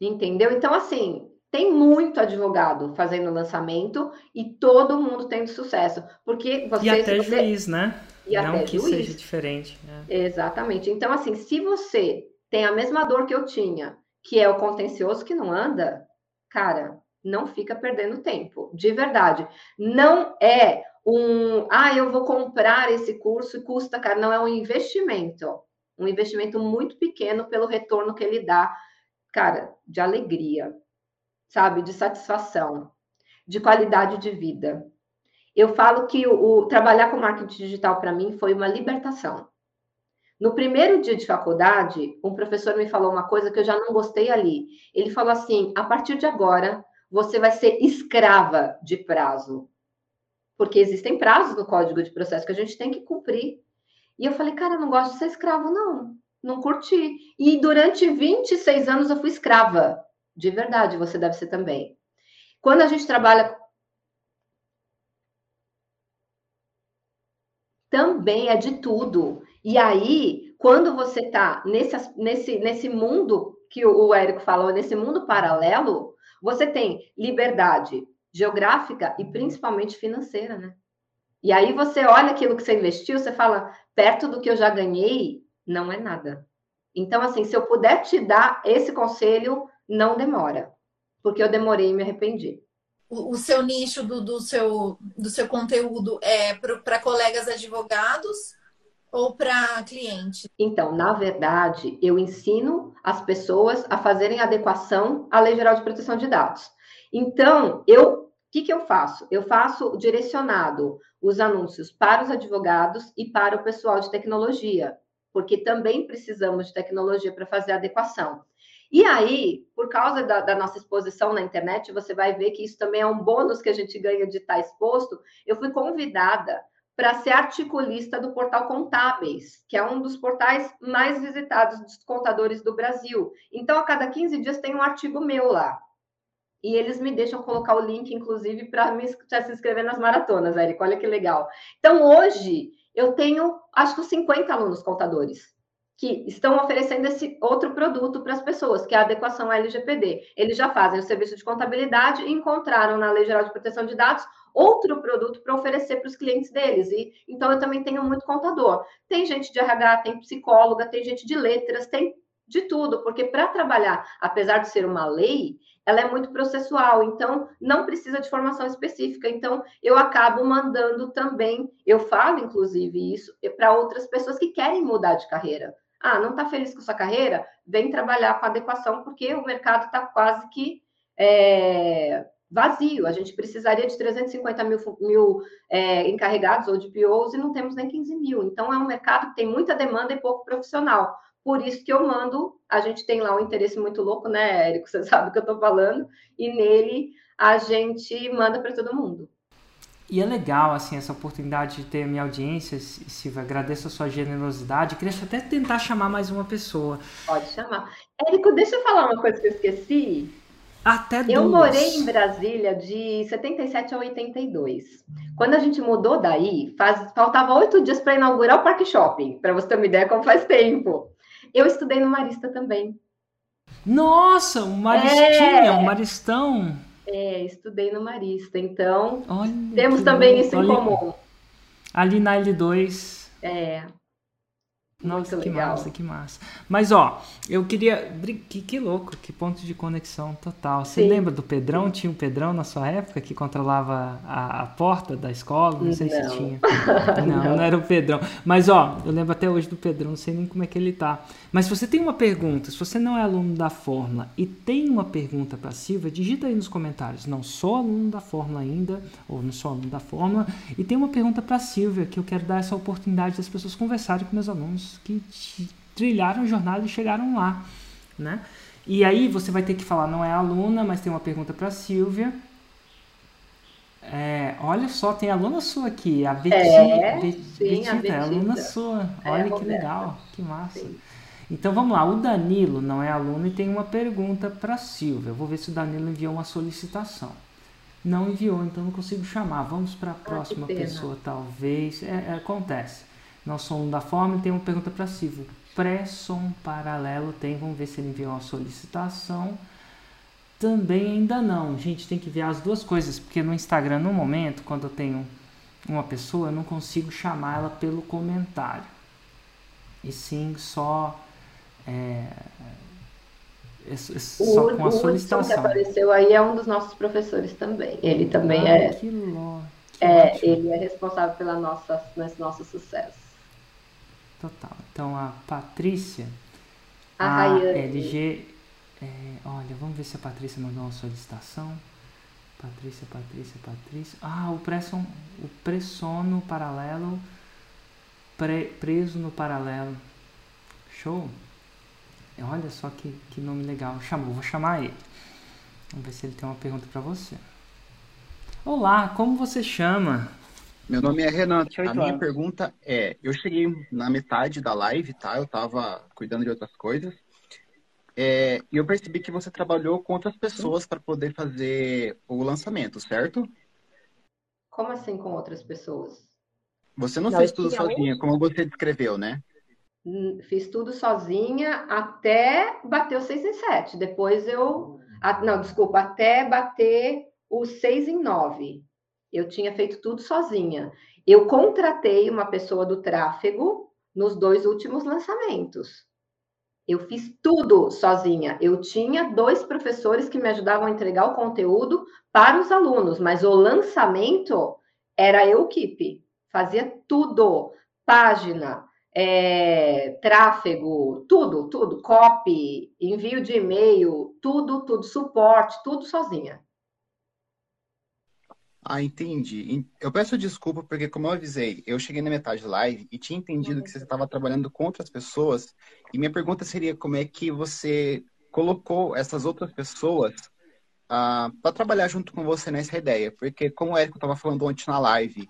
Entendeu? Então, assim, tem muito advogado fazendo lançamento e todo mundo tendo sucesso. Porque você. E até você... juiz, né? E Não até que juiz. seja diferente. Né? Exatamente. Então, assim, se você tem a mesma dor que eu tinha, que é o contencioso que não anda, cara, não fica perdendo tempo, de verdade. Não é um, ah, eu vou comprar esse curso e custa, cara, não é um investimento. Um investimento muito pequeno pelo retorno que ele dá, cara, de alegria, sabe, de satisfação, de qualidade de vida. Eu falo que o, o trabalhar com marketing digital para mim foi uma libertação. No primeiro dia de faculdade, um professor me falou uma coisa que eu já não gostei ali. Ele falou assim: a partir de agora, você vai ser escrava de prazo. Porque existem prazos no código de processo que a gente tem que cumprir. E eu falei, cara, eu não gosto de ser escravo, não. Não curti. E durante 26 anos eu fui escrava. De verdade, você deve ser também. Quando a gente trabalha também é de tudo. E aí, quando você está nesse, nesse, nesse mundo que o Érico falou, nesse mundo paralelo, você tem liberdade geográfica e principalmente financeira, né? E aí você olha aquilo que você investiu, você fala, perto do que eu já ganhei, não é nada. Então, assim, se eu puder te dar esse conselho, não demora. Porque eu demorei e me arrependi o, seu nicho do, do, seu, do seu conteúdo é para colegas advogados ou para cliente? Então, na verdade, eu ensino as pessoas a fazerem adequação à Lei Geral de Proteção de Dados. Então, eu o que, que eu faço? Eu faço direcionado os anúncios para os advogados e para o pessoal de tecnologia, porque também precisamos de tecnologia para fazer adequação. E aí, por causa da, da, nossa exposição na internet, você vai ver que isso também é um bônus que a gente ganha de estar exposto. Eu fui convidada para ser articulista do portal Contábeis, que é um dos portais mais visitados dos contadores do Brasil. Então, a cada 15 dias tem um artigo meu lá. E eles me deixam colocar o link, inclusive, para se inscrever nas maratonas, Érico. Olha que legal. Então, hoje, eu tenho, acho que 50 alunos contadores que estão oferecendo esse outro produto para as pessoas, que é a adequação LGPD. Eles já fazem o serviço de contabilidade e encontraram na Lei Geral de Proteção de Dados outro produto para oferecer para os clientes deles. E então eu também tenho muito contador. Tem gente de RH, tem psicóloga, tem gente de letras, tem de tudo, porque para trabalhar, apesar de ser uma lei, ela é muito processual, então não precisa de formação específica. Então, eu acabo mandando também, eu falo, inclusive, isso para outras pessoas que querem mudar de carreira. Ah, não está feliz com sua carreira? Vem trabalhar com adequação, porque o mercado está quase que é, vazio. A gente precisaria de 350 mil, mil é, encarregados ou de POs e não temos nem 15 mil. Então, é um mercado que tem muita demanda e pouco profissional. Por isso que eu mando, a gente tem lá um interesse muito louco, né, Érico? Você sabe o que eu estou falando, e nele a gente manda para todo mundo. E é legal, assim, essa oportunidade de ter a minha audiência, Silvia. Agradeço a sua generosidade. Queria até tentar chamar mais uma pessoa. Pode chamar. Érico, deixa eu falar uma coisa que eu esqueci. Até duas. Eu morei em Brasília de 77 a 82. Quando a gente mudou daí, faz, faltava oito dias para inaugurar o Parque Shopping, para você ter uma ideia como faz tempo. Eu estudei no Marista também. Nossa, um Maristinha, é... um Maristão. É, estudei no Marista, então Olha, temos também isso em comum. Ali na L2. É. Nossa, que legal. massa, que massa. Mas, ó, eu queria. Que, que louco, que ponto de conexão total. Você Sim. lembra do Pedrão? Tinha um Pedrão na sua época que controlava a, a porta da escola? Não sei não. se tinha. Não, não, não, era o Pedrão. Mas, ó, eu lembro até hoje do Pedrão, não sei nem como é que ele tá. Mas se você tem uma pergunta, se você não é aluno da Fórmula e tem uma pergunta para Silvia, digita aí nos comentários. Não sou aluno da Fórmula ainda, ou não sou aluno da Fórmula, e tem uma pergunta para Silvia, que eu quero dar essa oportunidade das pessoas conversarem com meus alunos que trilharam a jornada e chegaram lá, né? E aí você vai ter que falar, não é aluna, mas tem uma pergunta para Silvia. É, olha só, tem aluna sua aqui, a Betita, é, Bet, sim, Betita, a Betita. é aluna sua. É, olha que legal, que massa. Sim. Então vamos lá, o Danilo não é aluno e tem uma pergunta para Silvia. Eu vou ver se o Danilo enviou uma solicitação. Não enviou, então não consigo chamar. Vamos para a ah, próxima pessoa, talvez. É, é, acontece. Não sou um da forma e tem uma pergunta para Silvio. Pré-som paralelo tem, vamos ver se ele enviou uma solicitação. Também ainda não. Gente, tem que ver as duas coisas, porque no Instagram, no momento, quando eu tenho uma pessoa, eu não consigo chamar ela pelo comentário. E sim só, é, é, é só o, com a solicitação. O que apareceu aí é um dos nossos professores também. Ele também ah, é. Que lo, que é, ele é responsável pela nossa, nosso sucesso. Total. Então a Patrícia, a, a LG. É, olha, vamos ver se a Patrícia mandou uma solicitação. Patrícia, Patrícia, Patrícia. Ah, o presson, o pressono paralelo. Pre, preso no paralelo. Show? Olha só que, que nome legal. Chamou, vou chamar ele. Vamos ver se ele tem uma pergunta para você. Olá, como você chama? Meu nome é Renan. A minha pergunta é: eu cheguei na metade da live, tá? Eu tava cuidando de outras coisas. É, e eu percebi que você trabalhou com outras pessoas para poder fazer o lançamento, certo? Como assim com outras pessoas? Você não, não fez tudo sozinha, como você descreveu, né? Hum, fiz tudo sozinha até bater o 6 em 7. Depois eu. Não, desculpa, até bater o 6 em 9. Eu tinha feito tudo sozinha. Eu contratei uma pessoa do tráfego nos dois últimos lançamentos. Eu fiz tudo sozinha. Eu tinha dois professores que me ajudavam a entregar o conteúdo para os alunos, mas o lançamento era eu equipe. Fazia tudo. Página, é, tráfego, tudo, tudo, copy, envio de e-mail, tudo, tudo, suporte, tudo sozinha. Ah, entendi. Eu peço desculpa porque, como eu avisei, eu cheguei na metade da live e tinha entendido que você estava trabalhando com outras pessoas. E minha pergunta seria como é que você colocou essas outras pessoas ah, para trabalhar junto com você nessa ideia. Porque, como o Érico estava falando ontem na live,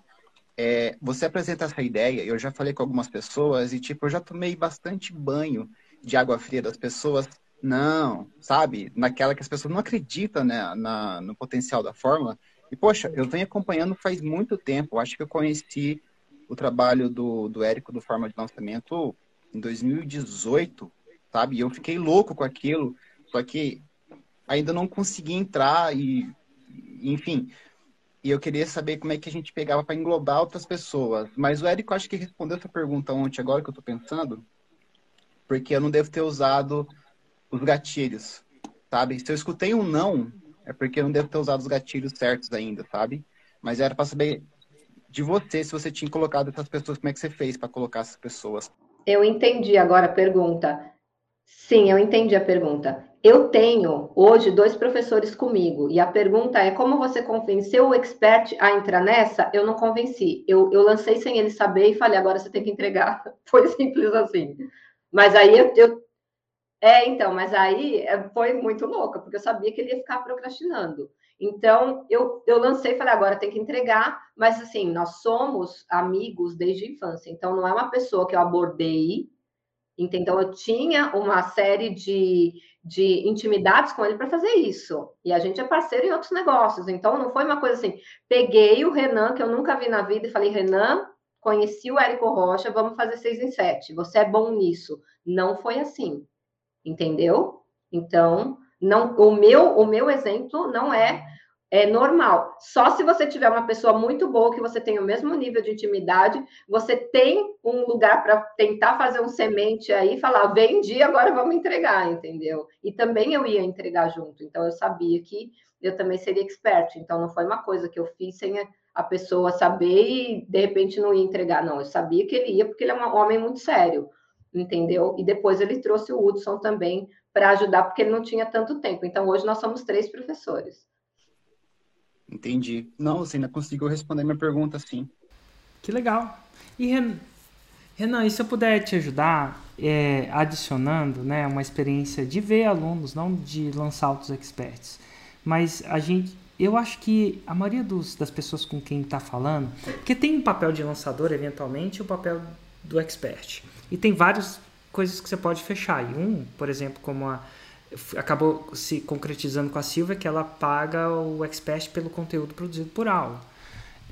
é, você apresenta essa ideia, eu já falei com algumas pessoas e, tipo, eu já tomei bastante banho de água fria das pessoas. Não, sabe? Naquela que as pessoas não acreditam né, na, no potencial da fórmula. E, poxa, eu venho acompanhando faz muito tempo. Acho que eu conheci o trabalho do, do Érico do Forma de Lançamento em 2018, sabe? E eu fiquei louco com aquilo, só que ainda não consegui entrar e, enfim. E eu queria saber como é que a gente pegava para englobar outras pessoas. Mas o Érico acho que respondeu essa pergunta ontem, agora que eu estou pensando, porque eu não devo ter usado os gatilhos. sabe? Se eu escutei um não, é porque eu não devo ter usado os gatilhos certos ainda, sabe? Mas era para saber de você, se você tinha colocado essas pessoas, como é que você fez para colocar essas pessoas? Eu entendi agora a pergunta. Sim, eu entendi a pergunta. Eu tenho hoje dois professores comigo, e a pergunta é como você convenceu o expert a entrar nessa? Eu não convenci. Eu, eu lancei sem ele saber e falei, agora você tem que entregar. Foi simples assim. Mas aí eu, eu é, então, mas aí é, foi muito louca, porque eu sabia que ele ia ficar procrastinando. Então, eu, eu lancei falei, agora tem que entregar, mas assim, nós somos amigos desde a infância, então não é uma pessoa que eu abordei, então eu tinha uma série de, de intimidades com ele para fazer isso. E a gente é parceiro em outros negócios, então não foi uma coisa assim, peguei o Renan, que eu nunca vi na vida, e falei, Renan, conheci o Érico Rocha, vamos fazer seis em sete, você é bom nisso. Não foi assim entendeu? Então, não, o meu, o meu exemplo não é, é normal. Só se você tiver uma pessoa muito boa, que você tem o mesmo nível de intimidade, você tem um lugar para tentar fazer um semente aí, falar, vendi, agora vamos entregar, entendeu? E também eu ia entregar junto, então eu sabia que eu também seria expert, então não foi uma coisa que eu fiz sem a pessoa saber e de repente não ia entregar, não. Eu sabia que ele ia, porque ele é um homem muito sério entendeu? E depois ele trouxe o Hudson também para ajudar, porque ele não tinha tanto tempo. Então, hoje nós somos três professores. Entendi. Não, você ainda conseguiu responder minha pergunta, sim. Que legal. E, Renan, e se eu puder te ajudar, é, adicionando né, uma experiência de ver alunos, não de lançar outros experts, mas a gente, eu acho que a maioria dos, das pessoas com quem está falando, porque tem um papel de lançador eventualmente e o papel do expert. E tem várias coisas que você pode fechar. E um, por exemplo, como a, acabou se concretizando com a Silvia, que ela paga o expert pelo conteúdo produzido por aula.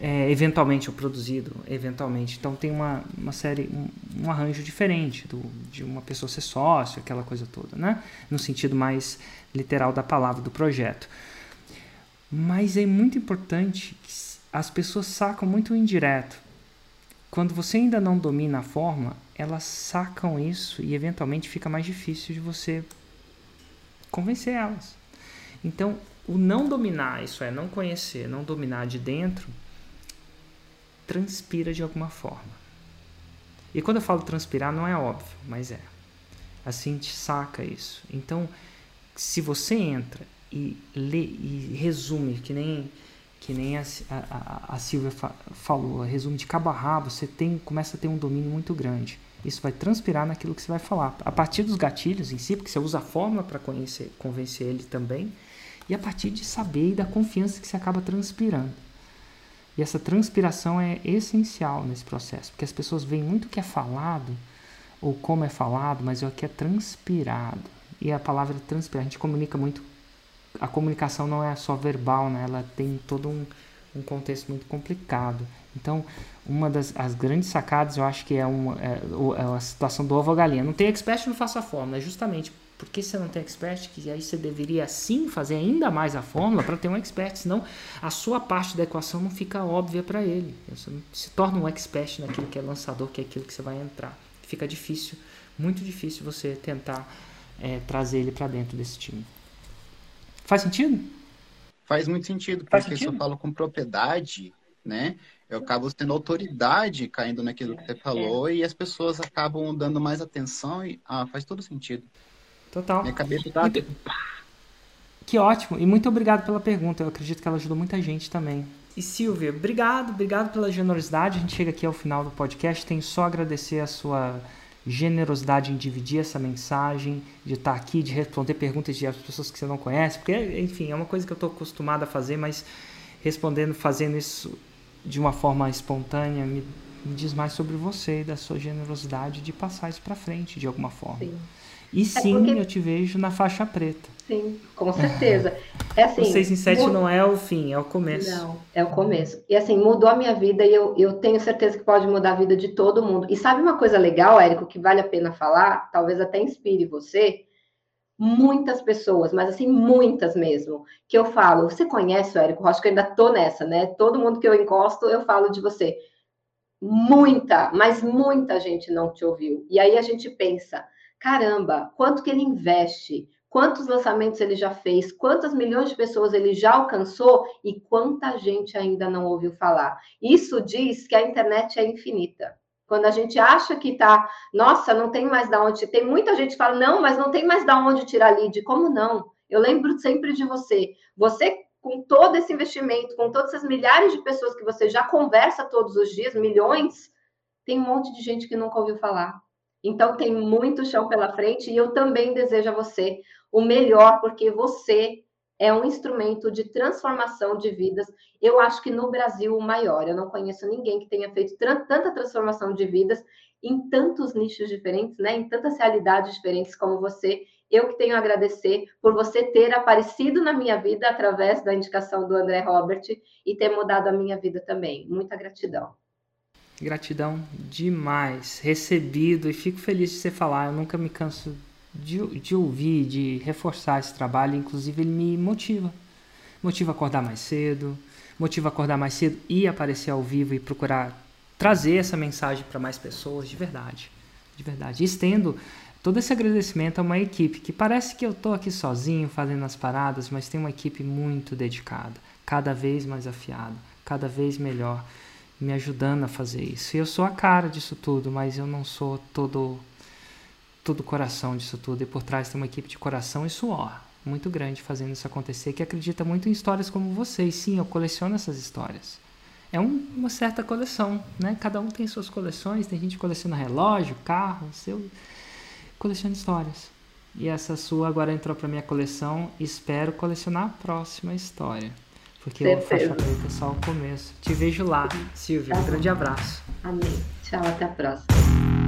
É, eventualmente ou produzido, eventualmente. Então tem uma, uma série, um, um, arranjo diferente do, de uma pessoa ser sócio, aquela coisa toda, né? No sentido mais literal da palavra do projeto. Mas é muito importante que as pessoas sacam muito indireto. Quando você ainda não domina a forma, elas sacam isso e eventualmente fica mais difícil de você convencer elas. Então, o não dominar, isso é, não conhecer, não dominar de dentro, transpira de alguma forma. E quando eu falo transpirar, não é óbvio, mas é. Assim te saca isso. Então, se você entra e lê e resume, que nem que nem a, a, a Silvia fa falou, resume de cabo a rabo, você tem, começa a ter um domínio muito grande. Isso vai transpirar naquilo que você vai falar. A partir dos gatilhos em si, porque você usa a fórmula para convencer ele também, e a partir de saber e da confiança que você acaba transpirando. E essa transpiração é essencial nesse processo, porque as pessoas veem muito o que é falado, ou como é falado, mas é o que é transpirado. E a palavra transpirar, a gente comunica muito. A comunicação não é só verbal, né? ela tem todo um, um contexto muito complicado. Então, uma das as grandes sacadas, eu acho que é, uma, é, é a situação do ovo galinha. Não tem expert, não faça a fórmula. É justamente porque você não tem expert, que aí você deveria sim fazer ainda mais a fórmula para ter um expert, senão a sua parte da equação não fica óbvia para ele. Você se torna um expert naquilo que é lançador, que é aquilo que você vai entrar. Fica difícil, muito difícil você tentar é, trazer ele para dentro desse time. Faz sentido? Faz muito sentido, porque sentido? se eu falo com propriedade, né? Eu acabo sendo autoridade caindo naquilo que você falou é. e as pessoas acabam dando mais atenção e ah, faz todo sentido. Total. Minha cabeça tá. Muito... Que ótimo. E muito obrigado pela pergunta. Eu acredito que ela ajudou muita gente também. E Silvia, obrigado, obrigado pela generosidade. A gente chega aqui ao final do podcast. Tenho só agradecer a sua generosidade em dividir essa mensagem, de estar aqui, de responder perguntas de pessoas que você não conhece, porque, enfim, é uma coisa que eu estou acostumado a fazer, mas respondendo, fazendo isso de uma forma espontânea, me, me, diz mais sobre você e da sua generosidade de passar isso para frente de alguma forma. Sim. E é sim, porque... eu te vejo na faixa preta. Sim, com certeza. É assim, o 6 em 7 muda... não é o fim, é o começo. Não, é o começo. E assim, mudou a minha vida e eu, eu tenho certeza que pode mudar a vida de todo mundo. E sabe uma coisa legal, Érico, que vale a pena falar? Talvez até inspire você muitas pessoas, mas assim, muitas mesmo, que eu falo, você conhece o Érico Rocha, que eu ainda tô nessa, né? Todo mundo que eu encosto, eu falo de você. Muita, mas muita gente não te ouviu. E aí a gente pensa, caramba, quanto que ele investe quantos lançamentos ele já fez, quantas milhões de pessoas ele já alcançou e quanta gente ainda não ouviu falar. Isso diz que a internet é infinita. Quando a gente acha que tá, nossa, não tem mais da onde, tem muita gente que fala, não, mas não tem mais da onde tirar lead. Como não? Eu lembro sempre de você. Você com todo esse investimento, com todas essas milhares de pessoas que você já conversa todos os dias, milhões, tem um monte de gente que nunca ouviu falar. Então tem muito chão pela frente e eu também desejo a você o melhor, porque você é um instrumento de transformação de vidas. Eu acho que no Brasil o maior. Eu não conheço ninguém que tenha feito tanta transformação de vidas em tantos nichos diferentes, né? Em tantas realidades diferentes como você. Eu que tenho a agradecer por você ter aparecido na minha vida através da indicação do André Robert e ter mudado a minha vida também. Muita gratidão. Gratidão demais. Recebido e fico feliz de você falar. Eu nunca me canso de, de ouvir, de reforçar esse trabalho, inclusive ele me motiva. Motiva a acordar mais cedo, motiva a acordar mais cedo e aparecer ao vivo e procurar trazer essa mensagem para mais pessoas de verdade. De verdade. E estendo todo esse agradecimento a uma equipe que parece que eu estou aqui sozinho fazendo as paradas, mas tem uma equipe muito dedicada, cada vez mais afiada, cada vez melhor, me ajudando a fazer isso. E eu sou a cara disso tudo, mas eu não sou todo todo coração disso tudo. E por trás tem uma equipe de coração e suor muito grande fazendo isso acontecer, que acredita muito em histórias como vocês. Sim, eu coleciono essas histórias. É um, uma certa coleção, né? Cada um tem suas coleções. Tem gente que coleciona relógio, carro, seu coleciona histórias. E essa sua agora entrou para minha coleção. Espero colecionar a próxima história. Porque o Faixa Preta é só o começo. Te vejo lá, Silvia. Um grande abraço. Amém. Tchau, até a próxima.